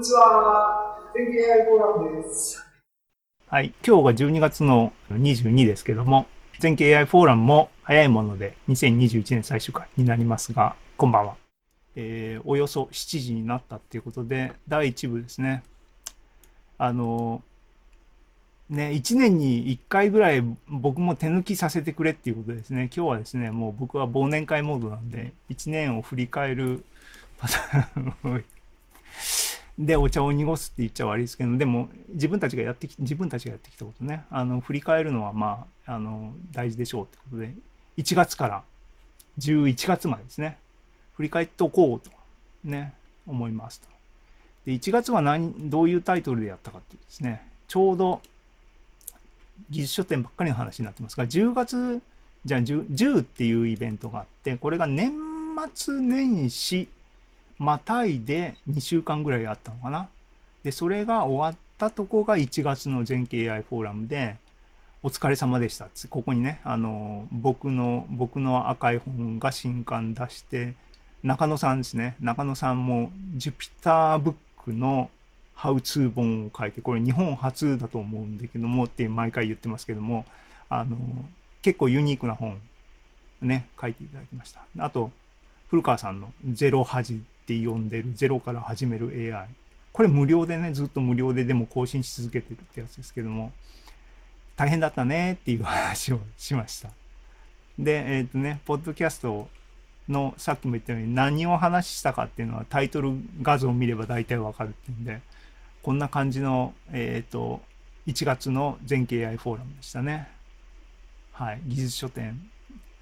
にちは。天気 AI フォーラムです。はい。今日が12月の22ですけども、全景 AI フォーラムも早いもので2021年最終回になりますが、こんばんは。えー、およそ7時になったっていうことで、第1部ですね。あの、ね、1年に1回ぐらい僕も手抜きさせてくれっていうことですね。今日はですね、もう僕は忘年会モードなんで、1年を振り返るパターンでお茶を濁すって言っちゃ悪いですけど、でも自分たちがやってき、自分たちがやってきたことね、あの、振り返るのはまあ、あの、大事でしょうってことで、1月から11月までですね、振り返っておこうと、ね、思いますと。で、1月は何、どういうタイトルでやったかっていうですね、ちょうど技術書店ばっかりの話になってますが、10月、じゃあ 10, 10っていうイベントがあって、これが年末年始またいで2週間ぐらいあったのかな。で、それが終わったとこが1月の全景 AI フォーラムで、お疲れ様でしたここにね、あの、僕の、僕の赤い本が新刊出して、中野さんですね。中野さんも、ジュピターブックのハウツー本を書いて、これ日本初だと思うんだけどもって毎回言ってますけども、あの、結構ユニークな本、ね、書いていただきました。あと、古川さんのゼロ恥って呼んでるゼロから始める AI。これ無料でね、ずっと無料ででも更新し続けてるってやつですけども、大変だったねっていう話をしました。で、えっ、ー、とね、ポッドキャストのさっきも言ったように何を話したかっていうのはタイトル画像を見れば大体わかるっていうんで、こんな感じの、えっ、ー、と、1月の全景 AI フォーラムでしたね。はい。技術書店。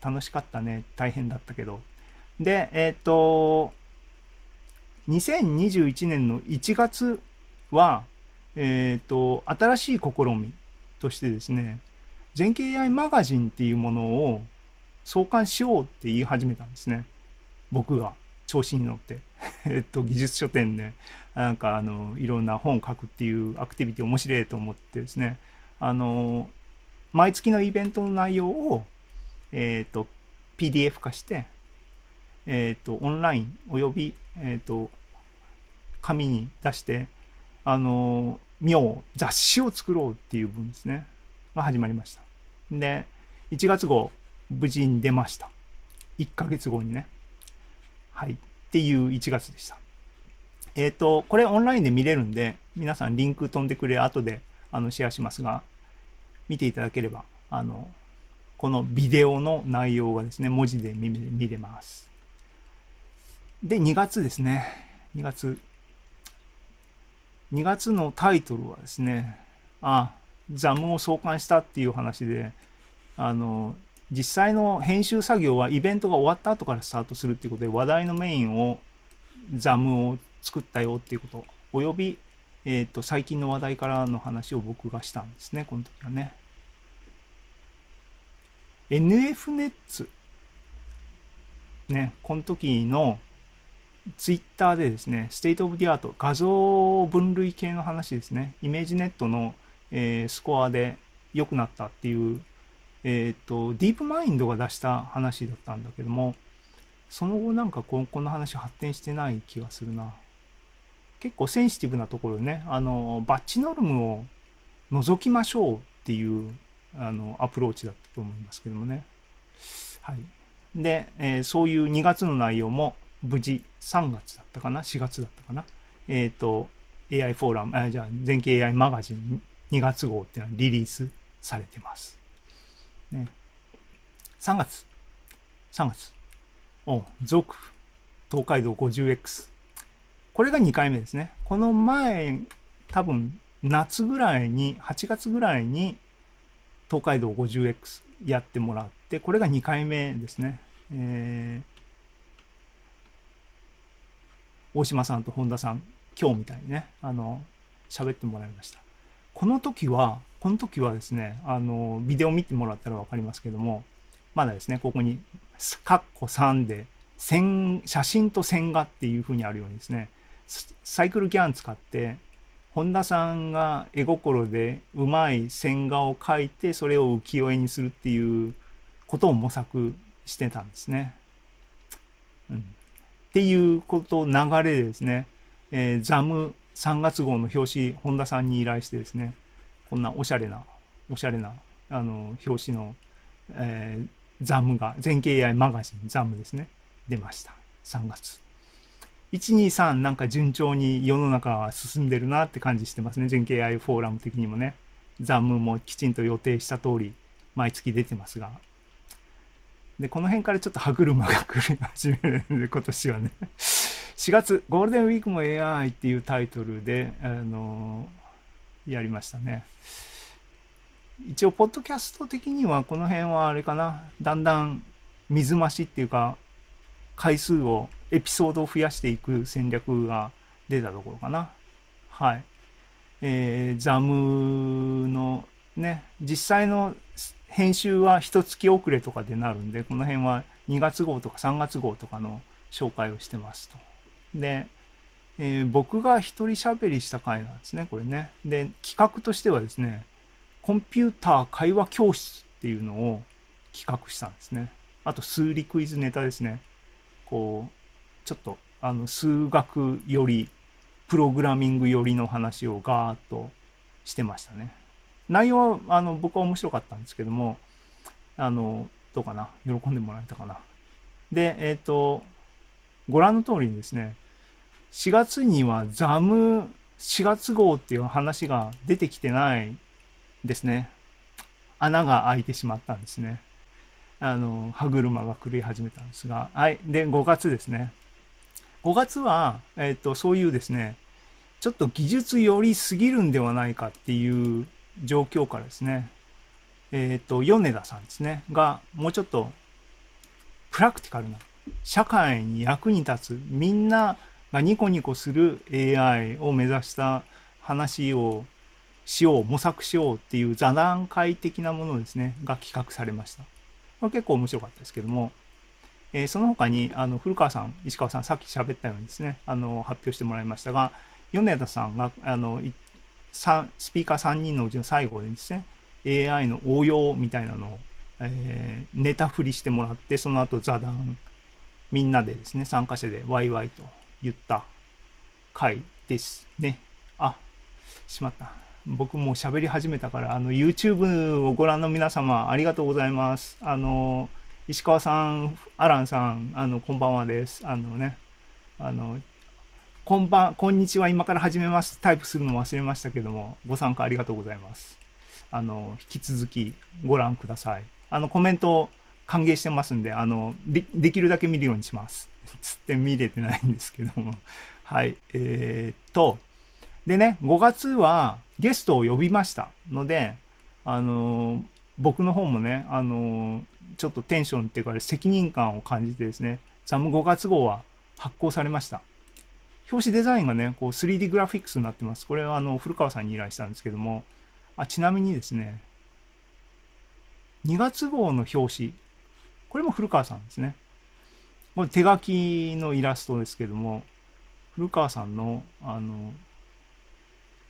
楽しかったね。大変だったけど。で、えっ、ー、と、2021年の1月は、えっ、ー、と、新しい試みとしてですね、全景 AI マガジンっていうものを創刊しようって言い始めたんですね。僕が調子に乗って。えっと、技術書店で、なんかあの、いろんな本を書くっていうアクティビティ面白いと思ってですね、あの、毎月のイベントの内容を、えっ、と、PDF 化して、えっ、と、オンラインおよび、えっ、と、紙に出して、あの、見よう、雑誌を作ろうっていう文ですね。が始まりました。で、1月号、無事に出ました。1ヶ月後にね。はい。っていう1月でした。えっ、ー、と、これオンラインで見れるんで、皆さんリンク飛んでくれ、後であのシェアしますが、見ていただければ、あの、このビデオの内容がですね、文字で見れます。で、2月ですね。2月。2月のタイトルはですね、あ、ザムを創刊したっていう話で、あの、実際の編集作業はイベントが終わった後からスタートするっていうことで、話題のメインを、ザムを作ったよっていうこと、および、えっ、ー、と、最近の話題からの話を僕がしたんですね、この時はね。 NFNets。ね、この時のツイッターでですね、 state of the art、画像分類系の話ですね、 ImageNet の、えー、スコアで良くなったっていう、えっ、ー、と、ディープマインドが出した話だったんだけども、その後なんかここの話発展してない気がするな。結構センシティブなところね、あの、バッチノルムを除きましょうっていう、あの、アプローチだったと思いますけどもね。はい。で、えー、そういう2月の内容も無事3月だったかな ?4 月だったかな？えっ、ー、と、AI フォーラム、あじゃあ、全景 AI マガジン2月号っていうのはリリースされてます。ね。3月。3月。お、続。東海道 50X。これが2回目ですね。この前、多分、夏ぐらいに、8月ぐらいに、東海道 50X やってもらって、これが2回目ですね。えー大島さんと本田さん、今日みたいにね、あの、喋ってもらいました。この時は、この時はですね、あの、ビデオ見てもらったらわかりますけども、まだですね、ここに、カッコ3で、線、写真と線画っていう風にあるようにですね、サイクルギャン使って、本田さんが絵心でうまい線画を描いて、それを浮世絵にするっていうことを模索してたんですね。うん。っていうこと、流れでですね、えー、ザム3月号の表紙、本田さんに依頼してですね、こんなおしゃれな、おしゃれな、あの、表紙の、えー、ザムが、全景 AI マガジン、ザムですね、出ました。3月。123なんか順調に世の中は進んでるなって感じしてますね。全景 AI フォーラム的にもね。ザムもきちんと予定した通り、毎月出てますが。で、この辺からちょっと歯車が来る始めるんで、今年はね。4月、ゴールデンウィークも AI っていうタイトルで、あのやりましたね。一応、ポッドキャスト的には、この辺はあれかな、だんだん水増しっていうか、回数を、エピソードを増やしていく戦略が出たところかな。はい。えー、ザムのね、実際の編集は一月遅れとかでなるんで、この辺は2月号とか3月号とかの紹介をしてますと。で、えー、僕が一人喋りした回なんですね、これね。で、企画としてはですね、コンピューター会話教室っていうのを企画したんですね。あと、数理クイズネタですね。こう、ちょっと、あの、数学より、プログラミング寄りの話をガーッとしてましたね。内容は、あの、僕は面白かったんですけども、あの、どうかな？喜んでもらえたかな？で、えっ、ー、と、ご覧の通りにですね、4月にはザム4月号っていう話が出てきてないですね。穴が開いてしまったんですね。あの、歯車が狂い始めたんですが。はい。で、5月ですね。5月は、えっ、ー、と、そういうですね、ちょっと技術寄りすぎるんではないかっていう状況からですね、えっ、ー、と、米田さんですね、が、もうちょっと、プラクティカルな、社会に役に立つ、みんながニコニコする AI を目指した話をしよう、模索しようっていう座談会的なものですね、が企画されました。これ結構面白かったですけども、えー、その他に、あの、古川さん、石川さん、さっき喋ったようにですね、あの、発表してもらいましたが、米田さんが、あの、スピーカー3人のうちの最後でですね、AI の応用みたいなのを、えー、ネタ振りしてもらって、その後座談、みんなでですね、参加者でワイワイと言った回ですね。あ、しまった。僕もう喋り始めたから、あの、YouTube をご覧の皆様、ありがとうございます。あの、石川さん、アランさん、あの、こんばんはです。あのね、あの、こんばん、こんにちは、今から始めます。タイプするの忘れましたけども、ご参加ありがとうございます。あの、引き続きご覧ください。あの、コメント歓迎してますんで、あの、でできるだけ見るようにします。つって見れてないんですけども。はい。えー、っと、でね、5月はゲストを呼びましたので、あの、僕の方もね、あの、ちょっとテンションっていうか、責任感を感じてですね、ザム5月号は発行されました。表紙デザインがね、こう 3D グラフィックスになってます。これはあの、古川さんに依頼したんですけども、あ、ちなみにですね、2月号の表紙、これも古川さんですね。これ手書きのイラストですけども、古川さんの、あの、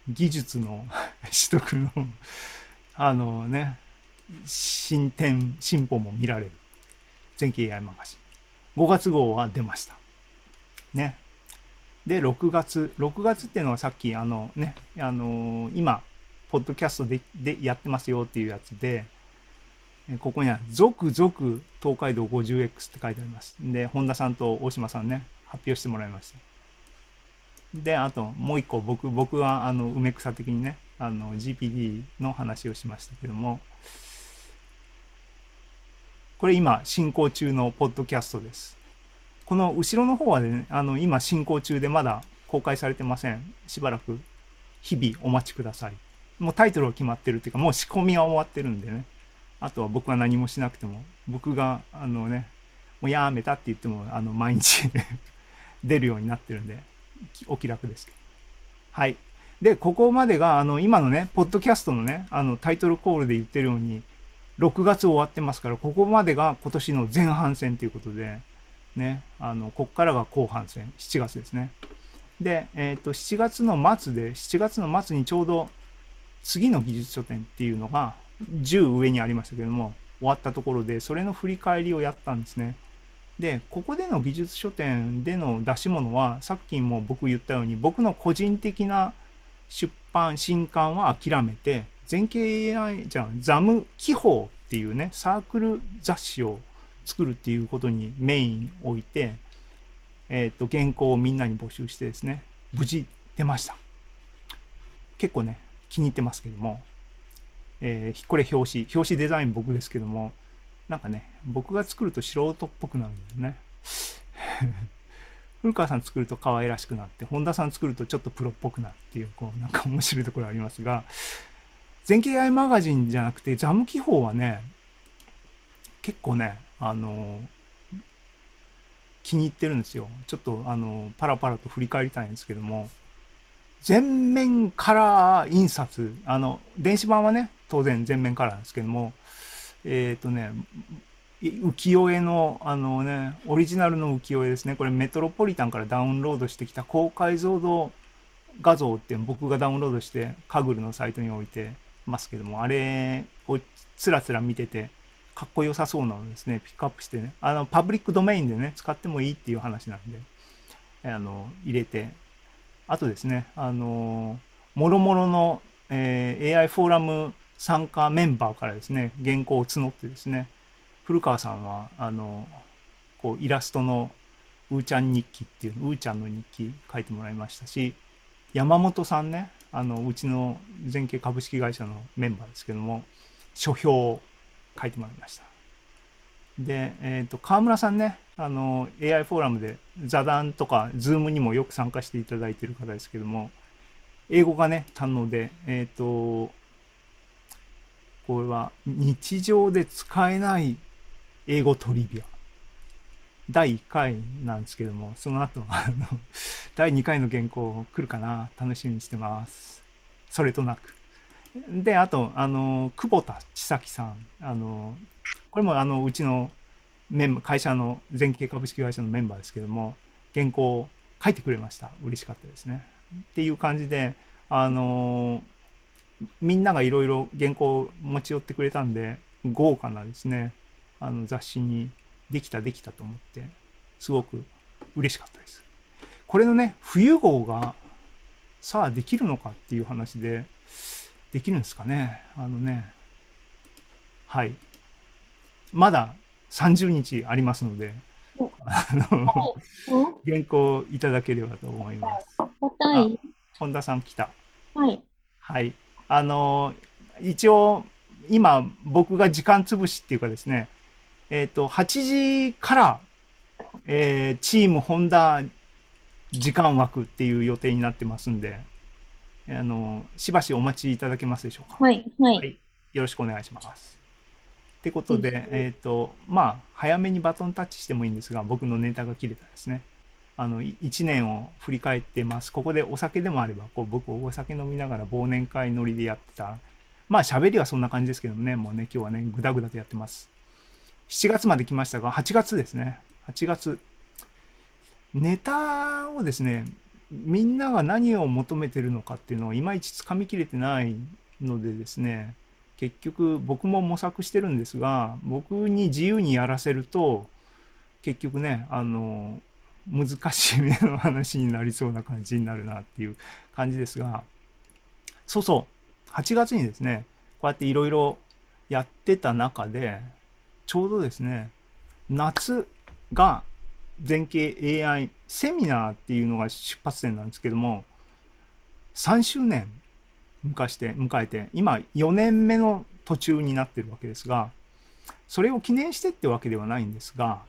技術の 取得のあのね、進展、進歩も見られる。全景 AI マガジン。5月号は出ました。ね。で、6月。6月っていうのはさっき、あのね、あのー、今、ポッドキャストででやってますよっていうやつで、ここには、続々東海道 50X って書いてあります。で、本田さんと大島さんね、発表してもらいました。で、あと、もう一個、僕、僕は、あの、梅草的にね、あの、GPD の話をしましたけども、これ今、進行中のポッドキャストです。この後ろの方はね、あの、今進行中でまだ公開されてません。しばらく日々お待ちください。もうタイトルが決まってるっていうか、もう仕込みは終わってるんでね。あとは僕は何もしなくても、僕が、あのね、もうやめたって言っても、あの、毎日 出るようになってるんで、お気楽ですけど。はい。で、ここまでが、あの、今のね、ポッドキャストのね、あの、タイトルコールで言ってるように、6月終わってますから、ここまでが今年の前半戦ということで、ね、あの、こっからが後半戦、7月ですね。で、え、ー、と、7月の末で、7月の末にちょうど次の技術書店っていうのが10上にありましたけども、終わったところで、それの振り返りをやったんですね。で、ここでの美術書店での出し物は、さっきも僕言ったように、僕の個人的な出版、新刊は諦めて、全景 AI じゃん、ザム記法っていうね、サークル雑誌を作るっていうことにメイン置いて、えっ、と、原稿をみんなに募集してですね、無事出ました。結構ね、気に入ってますけども、えーこれ表紙、表紙デザイン僕ですけども、なんかね、僕が作ると素人っぽくなるんだよね。古川さん作ると可愛らしくなって、本田さん作るとちょっとプロっぽくなるっていう、こう、なんか面白いところありますが、全景 AI マガジンじゃなくて、ザム記法はね、結構ね、あの気に入ってるんですよ。ちょっと、あのパラパラと振り返りたいんですけども、全面カラー印刷、あの、電子版はね、当然全面カラーなんですけども、えっ、とね、浮世絵の、あのね、オリジナルの浮世絵ですね。これメトロポリタンからダウンロードしてきた高解像度画像って僕がダウンロードしてカグルのサイトに置いてますけども、あれをつらつら見てて、かっこよさそうなのですね、ピックアップしてね、あの、パブリックドメインでね、使ってもいいっていう話なんで、あの、入れて、あとですね、あの、もろもろの、えー AI フォーラム参加メンバーからですね、原稿を募ってですね、古川さんは、あの、こう、イラストのうーちゃん日記っていう、うーちゃんの日記書いてもらいましたし、山本さんね、あの、うちの全景株式会社のメンバーですけども、書評を書いてもらいました。で、えっ、と、河村さんね、あの、AI フォーラムで座談とか、ズームにもよく参加していただいている方ですけども、英語がね、堪能で、えっ、と、これは日常で使えない英語トリビア。第1回なんですけども、その後、あの、第2回の原稿来るかな楽しみにしてます。それとなく。で、あと、あの、久保田千咲さん。あの、これもあの、うちのメンバー、会社の全景株式会社のメンバーですけども、原稿を書いてくれました。嬉しかったですね。っていう感じで、あのみんながいろいろ原稿を持ち寄ってくれたんで、豪華なですね、あの雑誌にできたできたと思って、すごく嬉しかったです。これのね、冬号がさあできるのかっていう話で、できるんですかね？あのね、はい。まだ30日ありますので、あの、原稿いただければと思います。本田さん来た。はい。はい。あの、一応、今、僕が時間潰しっていうかですね、えっ、と、8時から、えーチームホンダ時間枠っていう予定になってますんで、あの、しばしお待ちいただけますでしょうか？はい。は。はいい。よろしくお願いします。ってことで、えっ、と、まあ、早めにバトンタッチしてもいいんですが、僕のネタが切れたですね。あの、1年を振り返ってます。ここでお酒でもあれば、こう僕お酒飲みながら忘年会ノリでやってた。まあ、喋りはそんな感じですけどね、もうね、今日はね、ぐだぐだとやってます。7月まで来ましたが、8月ですね。8月。ネタをですね、みんなが何を求めてるのかっていうのをいまいちつかみきれてないのでですね、結局僕も模索してるんですが、僕に自由にやらせると、結局ね、あの、難しい目の話になりそうな感じになるなっていう感じですが、そうそう、8月にですね、こうやっていろいろやってた中で、ちょうどですね、夏が全景 AI セミナーっていうのが出発点なんですけども、3周年迎して、迎えて、今4年目の途中になってるわけですが、それを記念してってわけではないんですが、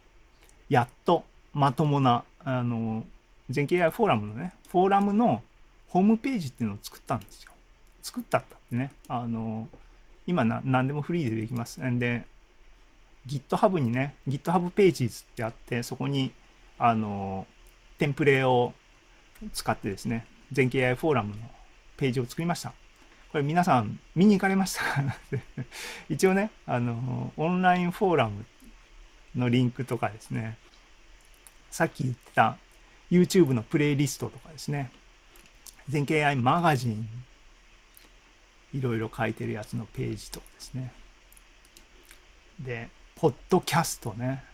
やっとまともな、あの、全景 AI フォーラムのね、フォーラムのホームページっていうのを作ったんですよ。作ったったってね、あの、今な何でもフリーでできます。んで、GitHub にね、GitHub Pages ってあって、そこに、あの、テンプレを使ってですね、全景 AI フォーラムのページを作りました。これ皆さん見に行かれましたか 一応ね、あの、オンラインフォーラムのリンクとかですね、さっき言った YouTube のプレイリストとかですね、全景 AI マガジン、いろいろ書いてるやつのページとかですね。で、ポッドキャストね。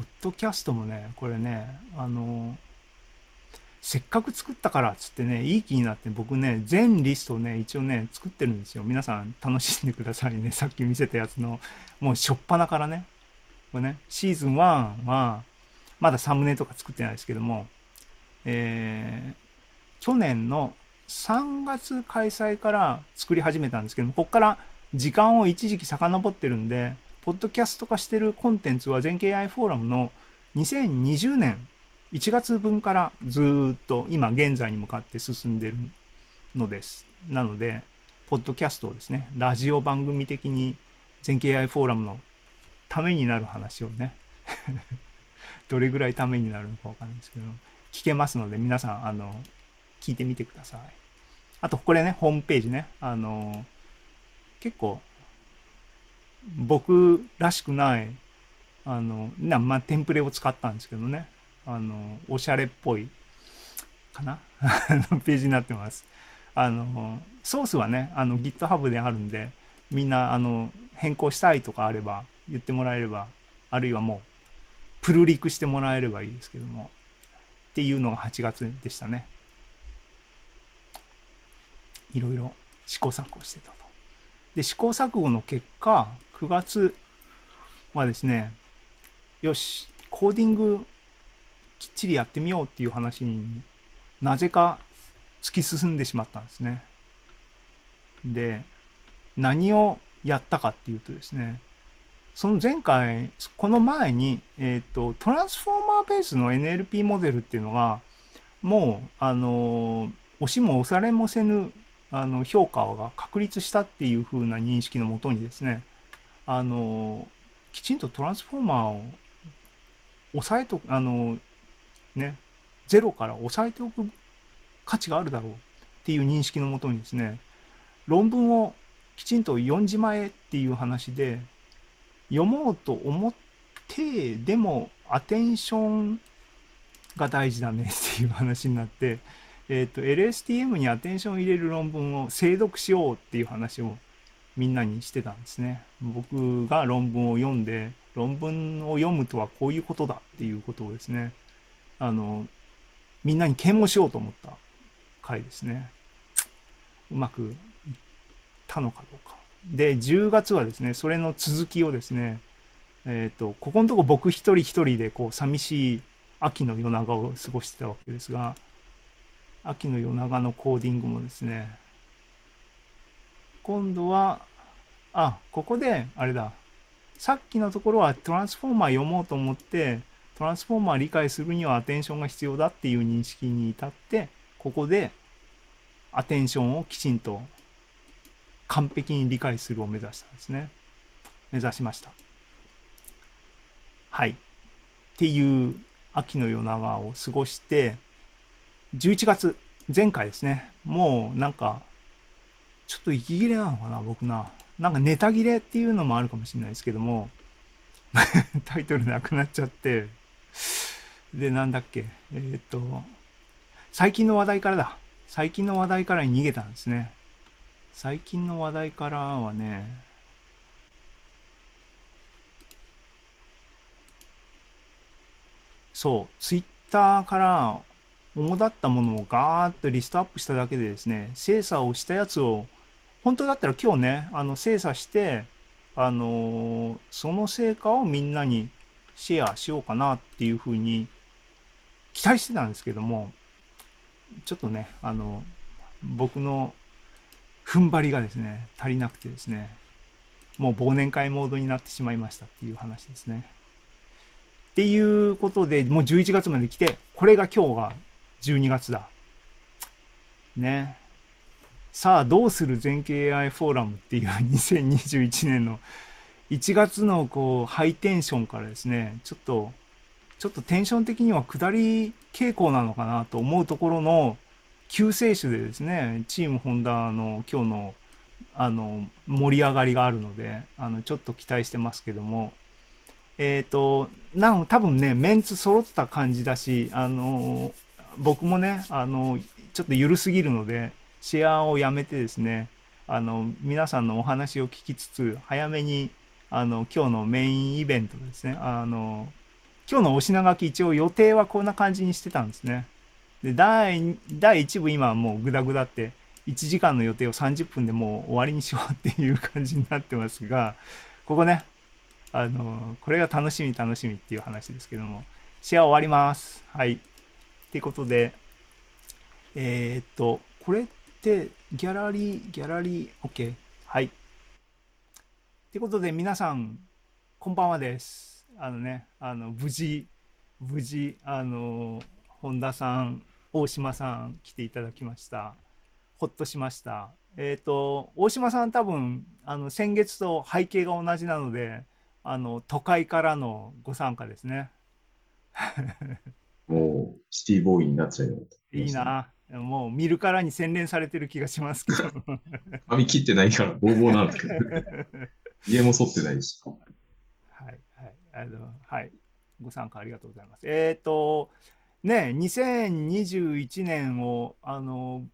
ポッドキャストもね、これね、あの、せっかく作ったからっつってね、いい気になって僕ね、全リストをね、一応ね、作ってるんですよ。皆さん楽しんでくださいね。さっき見せたやつの、もうしょっぱなからね。これね、シーズン1は、まだサムネとか作ってないですけども、えー、去年の3月開催から作り始めたんですけども、ここから時間を一時期遡ってるんで、ポッドキャスト化してるコンテンツは全経 AI フォーラムの2020年1月分からずっと今現在に向かって進んでるのです。なので、ポッドキャストをですね、ラジオ番組的に全経 AI フォーラムのためになる話をね どれぐらいためになるのかわかんないですけど、聞けますので、皆さん、あの、聞いてみてください。あと、これね、ホームページね、あの、結構、僕らしくない、あの、な、まあ、テンプレを使ったんですけどね、あの、おしゃれっぽい、かな？ページになってます。あの、ソースはね、あの、GitHub であるんで、みんな、あの、変更したいとかあれば、言ってもらえれば、あるいはもう、プルリクしてもらえればいいですけども、っていうのが8月でしたね。いろいろ試行錯誤してたと。で、試行錯誤の結果、9月はですね、よし、コーディングきっちりやってみようっていう話になぜか突き進んでしまったんですね。で、何をやったかっていうとですね、その前回、この前に、えっ、ー、と、トランスフォーマーベースの NLP モデルっていうのが、もう、あの、押しも押されもせぬ、あの、評価が確立したっていう風な認識のもとにですね、あの、きちんとトランスフォーマーを抑えと、あの、ね、ゼロから抑えておく価値があるだろうっていう認識のもとにですね、論文をきちんと読んじまえっていう話で、読もうと思ってでもアテンションが大事だねっていう話になって、えっ、ー、と LSTM にアテンションを入れる論文を精読しようっていう話をみんなにしてたんですね。僕が論文を読んで論文を読むとはこういうことだっていうことをですねあのみんなに啓蒙しようと思った回ですね。うまくいったのかどうか。で、10月はですね、それの続きをですね、えっ、ー、と、ここのとこ僕一人一人でこう寂しい秋の夜長を過ごしてたわけですが、秋の夜長のコーディングもですね、今度は、あ、ここで、あれだ、さっきのところはトランスフォーマー読もうと思って、トランスフォーマー理解するにはアテンションが必要だっていう認識に至って、ここでアテンションをきちんと完璧に理解するを目指したんですね。目指しました。はい。っていう秋の夜長を過ごして、11月、前回ですね、もうなんか、ちょっと息切れなのかな、僕な。なんかネタ切れっていうのもあるかもしれないですけども、タイトルなくなっちゃって、で、なんだっけ、えー、っと、最近の話題からだ。最近の話題から逃げたんですね。最近の話題からはね、そう、ツイッターから主だったものをガーッとリストアップしただけでですね、精査をしたやつを、本当だったら今日ね、あの精査して、あのー、その成果をみんなにシェアしようかなっていうふうに期待してたんですけども、ちょっとね、あの、僕の踏ん張りがですね、足りなくてですね、もう忘年会モードになってしまいましたっていう話ですね。っていうことで、もう11月まで来て、これが今日が12月だ。ね。さあ、どうする全景 AI フォーラムっていう2021 年の1月のこう、ハイテンションからですね、ちょっと、ちょっとテンション的には下り傾向なのかなと思うところの、救世主でですね、チームホンダの今日のあの盛り上がりがあるので、あのちょっと期待してますけども、えっ、ー、と、なん多分ね、メンツ揃った感じだし、あの、僕もね、あの、ちょっと緩すぎるので、シェアをやめてですね、あの、皆さんのお話を聞きつつ、早めに、あの、今日のメインイベントですね、あの、今日のお品書き一応予定はこんな感じにしてたんですね。で、第、第1部今はもうグダグダって、1時間の予定を30分でもう終わりにしようっていう感じになってますが、ここね、あの、これが楽しみ楽しみっていう話ですけども、シェア終わります。はい。ってことで、えーっと、これってギャラリー、ギャラリー、OK。はい。ってことで皆さん、こんばんはです。あのね、あの、無事、無事、あの、本田さん、大島さん来ていただきました。ほっとしました。えっ、と、大島さん多分、あの、先月と背景が同じなので、あの、都会からのご参加ですね。も、シティボーイになっちゃうよ。いい。な。もう見るからに洗練されてる気がしますけど。髪切ってないから、ボーボーなんですけど。家も剃ってないし。はい、はい、あの、はい、ご参加ありがとうございます。えっ、と、ね、2021年を、あの、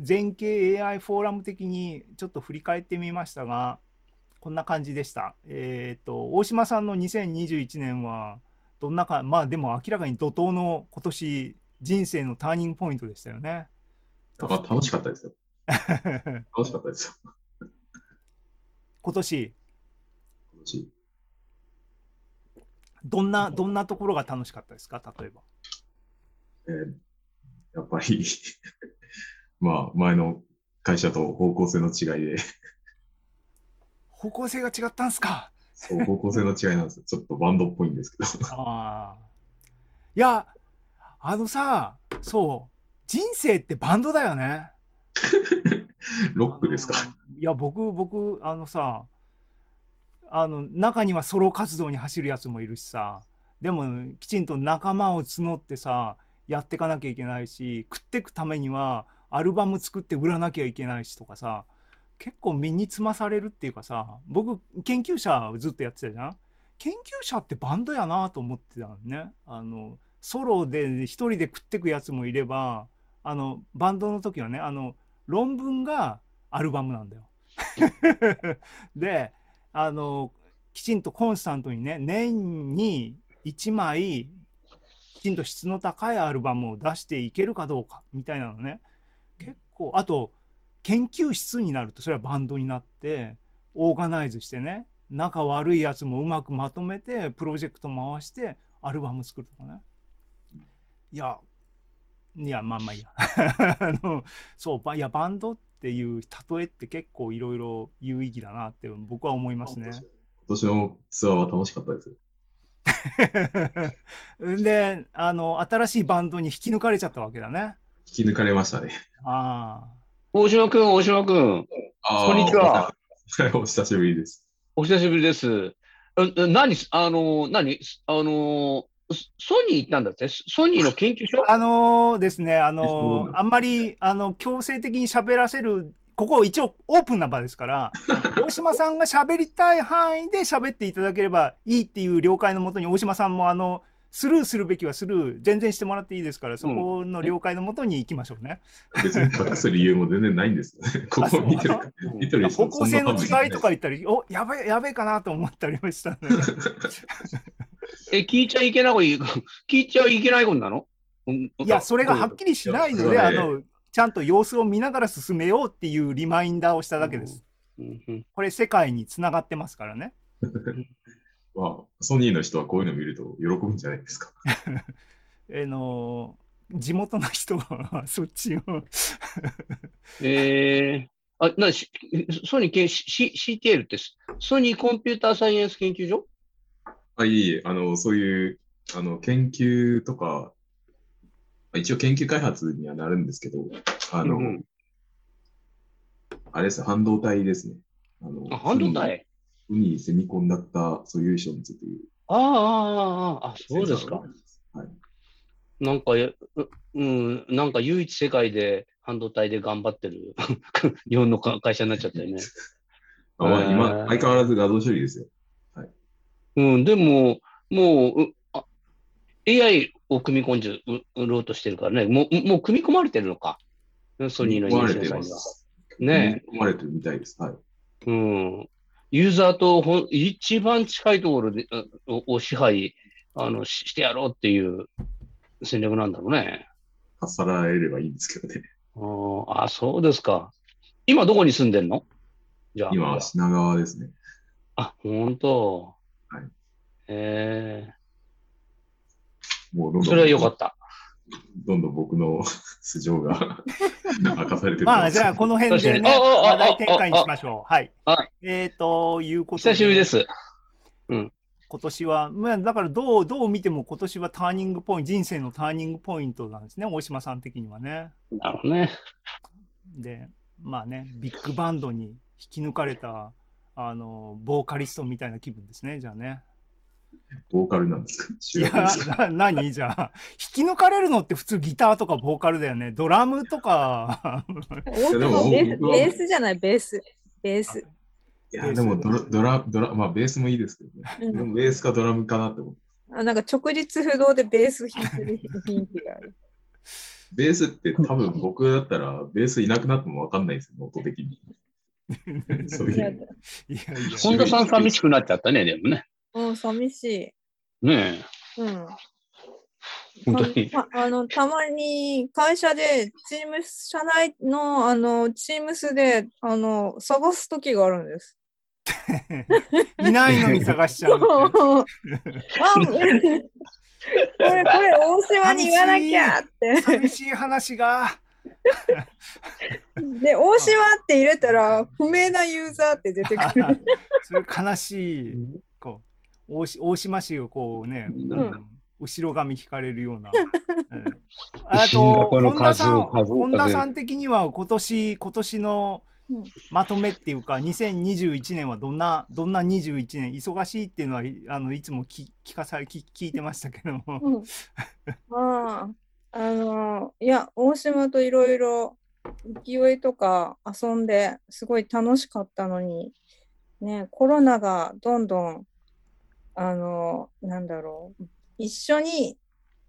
全景 AI フォーラム的にちょっと振り返ってみましたが、こんな感じでした。えっ、と、大島さんの2021年は、どんなか、まあでも明らかに怒涛の今年、人生のターニングポイントでしたよね。まあ、楽しかったですよ。楽しかったですよ。今年、今年どんな、どんなところが楽しかったですか？例えば。えーやっぱり、まあ、前の会社と方向性の違いで、方向性が違ったんすか？そう、方向性の違いなんですよ。ちょっとバンドっぽいんですけど。ああ。いや、あのさ、そう、人生ってバンドだよね。ロックですか？いや、僕、僕、あのさ、あの、中にはソロ活動に走るやつもいるしさ、でも、きちんと仲間を募ってさ、やっていかなきゃいけないし、食っていくためには、アルバム作って売らなきゃいけないしとかさ、結構身につまされるっていうかさ、僕、研究者ずっとやってたじゃん？研究者ってバンドやなと思ってたのね。あの、ソロで一人で食ってくやつもいれば、あの、バンドの時はね、あの、論文がアルバムなんだよ。で、あの、きちんとコンスタントにね、年に1枚、きちんと質の高いアルバムを出していけるかどうか、みたいなのね。結構、あと、研究室になると、それはバンドになって、オーガナイズしてね、仲悪いやつもうまくまとめて、プロジェクト回して、アルバム作るとかね。いや、いや、まあまあいいや。あの、そう、ばいや、バンドっていう例えって結構いろいろ有意義だなって僕は思いますね。今年のツアーは楽しかったですよ。で、あの、新しいバンドに引き抜かれちゃったわけだね。引き抜かれましたね。あ大島くん、大島くん、あーこんにちは。お久しぶりです。お久しぶりです。ああ何、あの、何、あの、ソソニー行ったんだって？ソニーの研究所？あ。あのですね、あのあんまり、あの、強制的に喋らせる、ここ一応オープンな場ですから、大島さんが喋りたい範囲で喋っていただければいいっていう了解のもとに、大島さんもあの、スルーするべきはスルー、全然してもらっていいですから、そこの了解のもとに行きましょうね。別に隠す理由も全然ないんですよね。ここを見てるか見てる人方向性の違いとか言言ったり、おやべえ、やべえかなと思ったりもしたね。え、聞いちゃいけないこ聞いちゃいけないことなの？いいや、それがはっきりしないので、あの、ちゃんと様子を見ながら進めようっていうリマインダーをしただけです。うんうんこれ世界につながってますからね。まあ、ソニーの人はこういうの見ると喜ぶんじゃないですか。あの地元の人はそっちを。えー、あ、なし、ソニー C、CTL って、ソニーコンピューターサイエンス研究所？あ、いいえ、あの、そういう、あの、研究とか、まあ一応研究開発にはなるんですけど、あの、うんうんあれです、半導体ですね。あの、あ、半導体？ウニセミコンダクターソリューションズという。ああ、ああ、ああ、あ、そうですか。。はい。なんか、えううん、なんか唯一世界で半導体で頑張ってる 日本のか会社になっちゃったよね。あまあ、えー今、相変わらず画像処理ですよ。うん、でも、もう、うあ AI を組み込んじゃう売ろうとしてるからね、もう、もう組み込まれてるのか。ソニーの組み込まれて認証さんが。ます。ね組み込まれてるみたいです。はい。うん。ユーザーとほん一番近いところで、あをを支配あの、ししてやろうっていう戦略なんだろうね。さらえればいいんですけどね。あーあ、そうですか。今どこに住んでんの？じゃあ。今、品川ですね。あ、本当。はい。えもうどんどん、えそれはよかった。どんどん僕の素性が 明かされてるまあ、じゃあ、この辺でね、話題展開にしましょう。はい。はいえっ、と、いうことで。久しぶりで。す。今年は、まあ、だからどう、どう見ても今年はターニングポイント、人生のターニングポイントなんですね、大島さん的にはね。なるほどね。で、まあね、ビッグバンドに引き抜かれた、あの、ボーカリストみたいな気分ですね、じゃあね。ボーカルなんですか？い主や役ですか、な何？じゃあ、引き抜かれるのって普通ギターとかボーカルだよね。ドラムとか、やでもベース僕はベースじゃない、ベース。ベース。いや、でもドラ、ドラ、ドラ、まあ、ベースもいいですけどね。うんでも、ベースかドラムかなって思って。あなんか直立不動でベース弾いてる 雰囲気がある。ベースって多分僕だったら、ベースいなくなってもわかんないですよ、音的に。そういう。本田さん寂しくなっちゃったね、でもね。うん、寂しい。ねうん。え、本当に。たあのたまに会社でチームス社内のあのチームスであの探す時があるんです。いないのに探しちゃうあって。これこれ大島に言わなきゃって。寂しい話が。で大島って入れたら不明なユーザーって出てくる。それ悲しい、大し大島氏をこうね、うん。後ろ髪引かれるような。う んあ新と、本田さん、本田さん的には今年、今年のうん。まとめっていうか、2021年はどんな、どんな21年、忙しいっていうのは、いあのいつも聞聞かされ聞、聞いてましたけども。うん。あ あ、あの、いや、大島といろいろ勢いとか遊んですごい楽しかったのに、ね、コロナがどんどん、あの、なんだろう、一緒に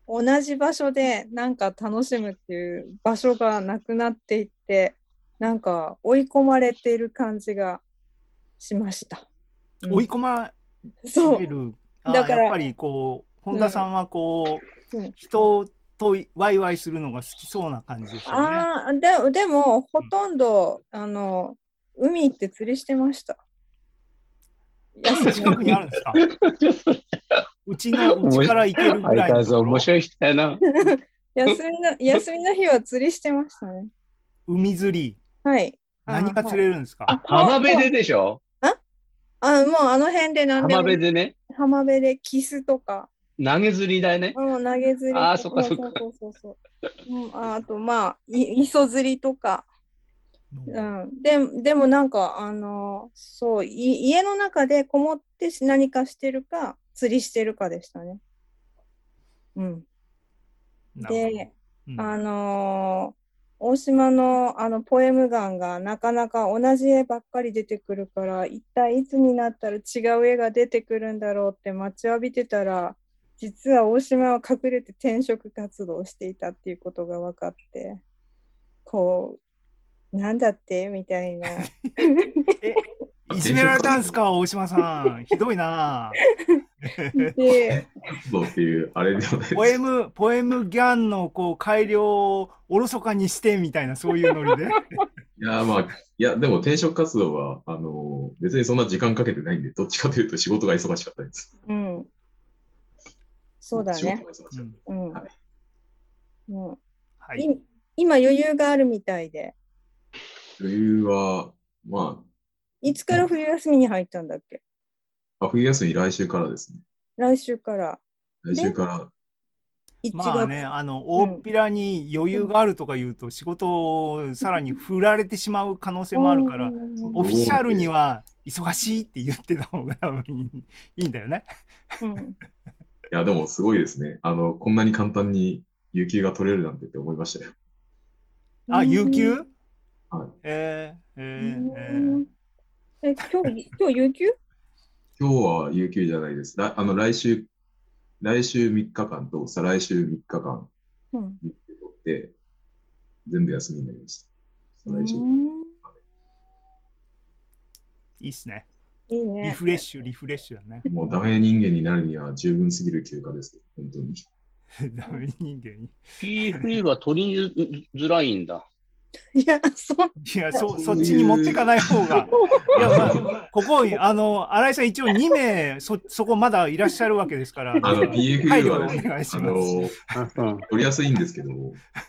同じ場所でなんか楽しむっていう場所がなくなっていって、なんか追い込まれている感じがしました。うん追い込まれる。あだからやっぱりこう、本田さんはこう、うん人とワイワイするのが好きそうな感じですよね。ああ、ででも、ほとんど、あの、海行って釣りしてました。近くに。あるんですか？うちのうちから行けるぐ相変わらい面白い人やな。休みの、休みの日は釣りしてましたね。海釣り。はい。何が釣れるんですか？あ、浜辺ででしょ？あもうあの辺で何で浜も辺でね、浜辺でキスとか、投げ釣りだよね。うん、投げ釣りとあーそっかそっか。そうそうそうそう、うん、ああとまあい磯釣りとか、うん、ででもなんかあのそうい家の中でこもってし何かしてるか釣りしてるかでしたね。うん、で、うん。あのー大島のあのポエムガンがなかなか同じ絵ばっかり出てくるから一体いつになったら違う絵が出てくるんだろうって待ちわびてたら実は大島は隠れて転職活動をしていたっていうことが分かってこうなんだって？みたいないじめられたんですか、大島さん。ひどいな。で活動っていう、あれではないです。ポエム、ポエムギャンのこう改良をおろそかにしてみたいな、そういうノリで。いや、まあ、いや、でも転職活動は、あの、別にそんな時間かけてないんで、どっちかというと仕事が忙しかったです。うんそうだね、うんはいうんはい。い今余裕があるみたいで余裕は、まいつから冬休みに入ったんだっけ？あ、冬休み来週からですね。来週から来週から、1月、まあね、あの、大っぴらに余裕があるとか言うと、仕事をさらに振られてしまう可能性もあるから、オフィシャルには忙しいって言ってた方が多分いいいいんだよね。うんいや、でもすごいですね。あの、こんなに簡単に有給が取れるなんてって思いましたよ。あ、有給？はいえー、えうんー、えー、え今日今日有給？今日は有給じゃないです。来あの、来週、来週3日間と再来週3日間うん有給取って、全部休みになりました。再来週。うんいいっすね。いいリね。フレッシュ、リフレッシュだね。もうダメ人間になるには十分すぎる休暇ですよ。本当に。ダメ人間に。PFL は取りづらいんだ。いや、そう。いや、そ、そっちに持ってかない方が。いや、まあ、ここ、あの、新井さん一応2名、そ、そこまだいらっしゃるわけですから。あの、配 PFU はね、願いしあます。の、うん取りやすいんですけど、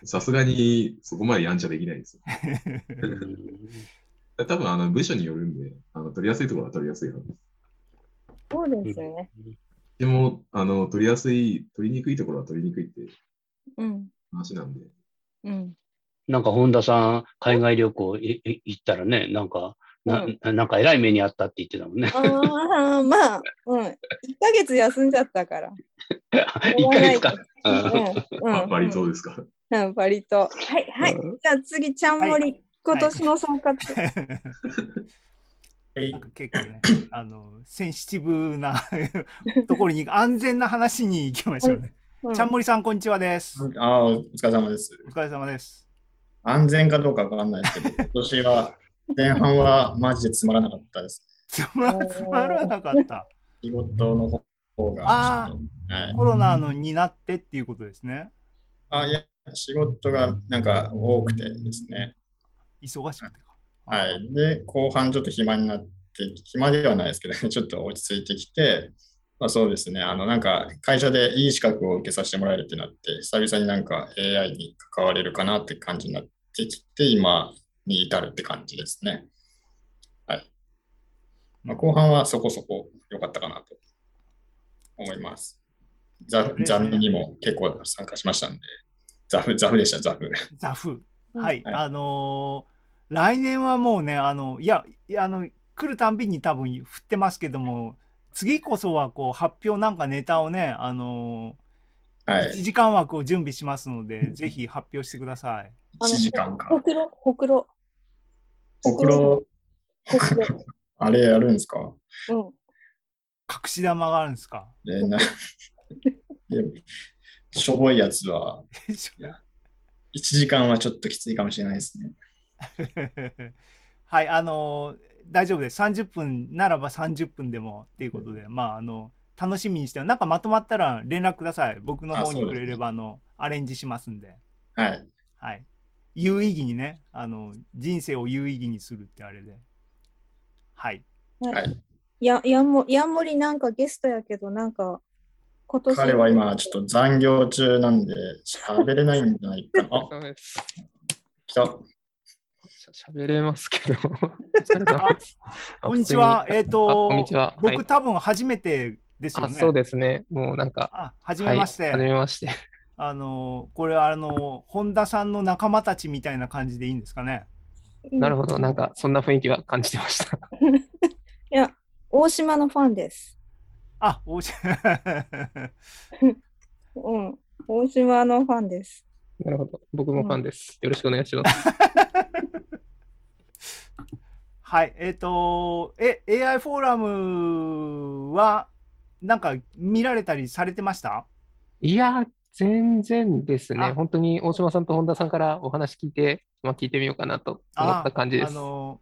さすがにそこまでやんちゃできないですよ。多分あの部署によるんで、あの取りやすいところは取りやすいはず。そうですね。でも、あの取りやすい、取りにくいところは取りにくいってうん。話なんで、うん。なんか本田さん、海外旅行いい行ったらね、なんか、なうなんか偉い目にあったって言ってたもんね。ああ、まあ、うん。1ヶ月休んじゃったから。一ヶ月か。うん。あ割とうですか。ん。うん、割と。はい、はい。うんじゃあ次、ちゃんもり。今年の総括。なんか結構ね、あの、センシティブな ところに、安全な話に行きましょうね。うんちゃんもりさん、こんにちはです。ああ、お疲れ様です。お疲れ様です。安全かどうかわかんないですけど、今年は前半はマジでつまらなかったです。つまらなかった。仕事の方があはい、コロナのになってっていうことですね。あいや、仕事がなんか多くてですね。忙しくてか。はい。で、後半ちょっと暇になって、暇ではないですけど、ちょっと落ち着いてきて、まあそうですね、あのなんか会社でいい資格を受けさせてもらえるってなって、久々になんか AI に関われるかなって感じになってきて、今に至るって感じですね。はい。まあ、後半はそこそこ良かったかなと思います。ザザフにも結構参加しましたんで、ザフ、ザフでした、ザフ。ザフ。うんはい。はいあのー来年はもうね、あの、いや、いやあの、来るたんびに多分振ってますけども、次こそはこう発表なんかネタをね、あのーはい。1時間枠を準備しますので、ぜひ発表してください。あの1時間か。ほくろ、ほくろ。ほくろ、ほくろ。あれやるんですか？うん。隠し玉があるんですか？えな、いやしょぼいやつは、1時間はちょっときついかもしれないですね。はい、あのー大丈夫です。30分ならば30分でもっていうことで、まあ、あの、楽しみにして、なんかまとまったら連絡ください。僕の方にくれれば、あの、アレンジしますんで。はい。はい。有意義にね、あの、人生を有意義にするってあれで。はい。はい。や、やんも、やんもりなんかゲストやけど、なんか、今年。彼は今ちょっと残業中なんで喋れないんじゃないかな。あ、来た。しゃべれますけど。こんにちは。えっ、普通にあと、こんにちは。僕、はい多分初めてですよあ、ね。そうですね。もうなんか、あ、はじめまして。はい、めまして。あの、これはあの、本田さんの仲間たちみたいな感じでいいんですかね？なるほど。なんか、そんな雰囲気は感じてました。いや、大島のファンです。あ、おし うん。大島のファンです。なるほど。僕もファンです。よろしくお願いします。はい、えっ、と、え、AI フォーラムは、なんか見られたりされてました？いや、全然ですね。あ本当に大島さんと本田さんからお話聞いて、まあ、聞いてみようかなと思った感じです。あの、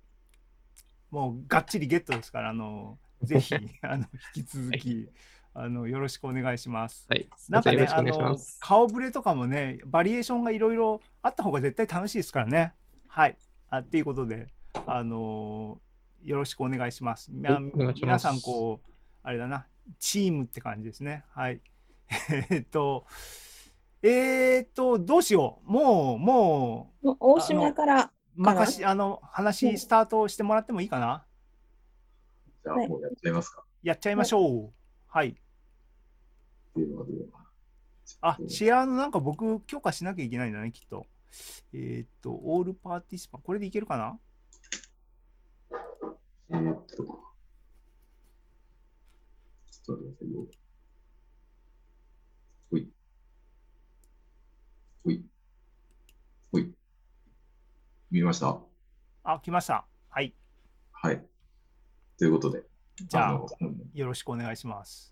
もうがっちりゲットですから、あの、ぜひ、あの、引き続き、あの、よろしくお願いします。はい。なんかね、あの顔ぶれとかもね、バリエーションがいろいろあった方が絶対楽しいですからね。はい。あっていうことで、あのよろしくお願いします。皆さん、こう、あれだな、チームって感じですね。はい。えーっと、えーっと、どうしよう。もう、ももう大島から、う、任し、あの、話スタートしてもらってもいいかな？じゃあもうやっちゃいますか。やっちゃいましょう。はい。あ、シェアのなんか僕許可しなきゃいけないんだね、きっと。えーっと、オールパーティシパン、これでいけるかな？えーっと、ちょっと待ってくださいよ。ほい。ほい。ほい。見ました？あ、来ました。はい。はい。ということで、じゃあよろしくお願いします。